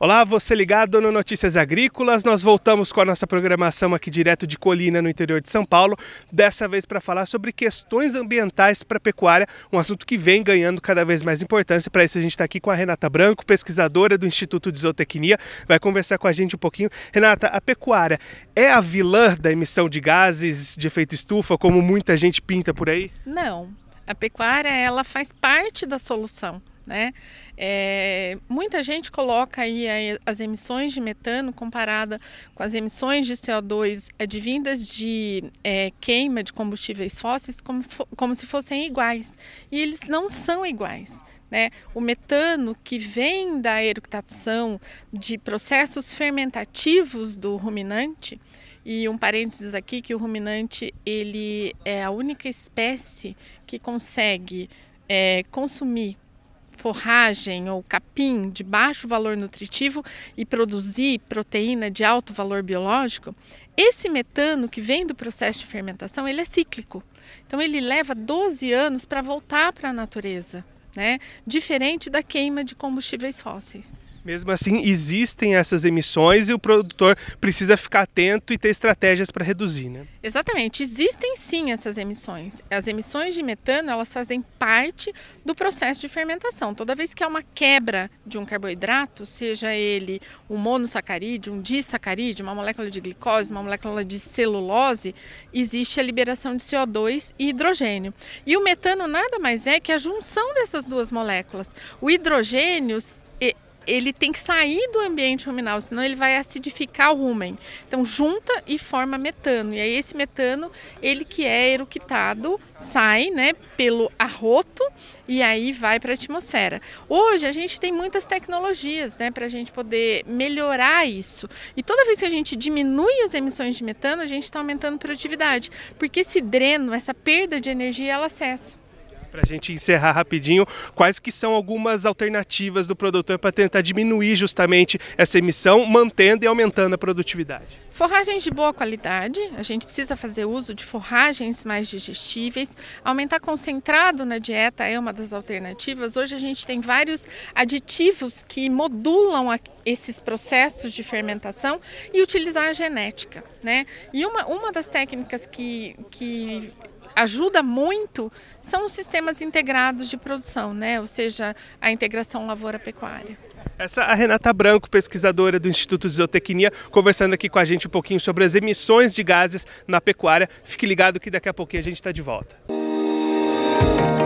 Olá, você ligado no Notícias Agrícolas. Nós voltamos com a nossa programação aqui direto de Colina, no interior de São Paulo, dessa vez para falar sobre questões ambientais para a pecuária, um assunto que vem ganhando cada vez mais importância. Para isso, a gente está aqui com a Renata Branco, pesquisadora do Instituto de Zootecnia, vai conversar com a gente um pouquinho. Renata, a pecuária é a vilã da emissão de gases de efeito estufa, como muita gente pinta por aí? Não. A pecuária ela faz parte da solução. Né? É, muita gente coloca aí as emissões de metano comparada com as emissões de CO2 advindas de é, queima de combustíveis fósseis como, como se fossem iguais. E eles não são iguais. Né? O metano que vem da eructação de processos fermentativos do ruminante, e um parênteses aqui que o ruminante ele é a única espécie que consegue é, consumir forragem ou capim de baixo valor nutritivo e produzir proteína de alto valor biológico, esse metano que vem do processo de fermentação, ele é cíclico. Então ele leva 12 anos para voltar para a natureza, né? Diferente da queima de combustíveis fósseis. Mesmo assim, existem essas emissões e o produtor precisa ficar atento e ter estratégias para reduzir, né? Exatamente, existem sim essas emissões. As emissões de metano, elas fazem parte do processo de fermentação. Toda vez que há uma quebra de um carboidrato, seja ele um monossacarídeo, um disacarídeo, uma molécula de glicose, uma molécula de celulose, existe a liberação de CO2 e hidrogênio. E o metano nada mais é que a junção dessas duas moléculas. O hidrogênio ele tem que sair do ambiente ruminal, senão ele vai acidificar o rumen. Então junta e forma metano. E aí esse metano, ele que é eructado, sai, né, pelo arroto e aí vai para a atmosfera. Hoje a gente tem muitas tecnologias, né, para a gente poder melhorar isso. E toda vez que a gente diminui as emissões de metano, a gente está aumentando a produtividade, porque esse dreno, essa perda de energia, ela cessa para a gente encerrar rapidinho, quais que são algumas alternativas do produtor para tentar diminuir justamente essa emissão, mantendo e aumentando a produtividade? Forragens de boa qualidade, a gente precisa fazer uso de forragens mais digestíveis, aumentar concentrado na dieta é uma das alternativas. Hoje a gente tem vários aditivos que modulam esses processos de fermentação e utilizar a genética, né? E uma, uma das técnicas que, que ajuda muito são os sistemas integrados de produção, né? ou seja, a integração lavoura-pecuária. Essa é a Renata Branco, pesquisadora do Instituto de Zootecnia, conversando aqui com a gente um pouquinho sobre as emissões de gases na pecuária. Fique ligado que daqui a pouquinho a gente está de volta. Música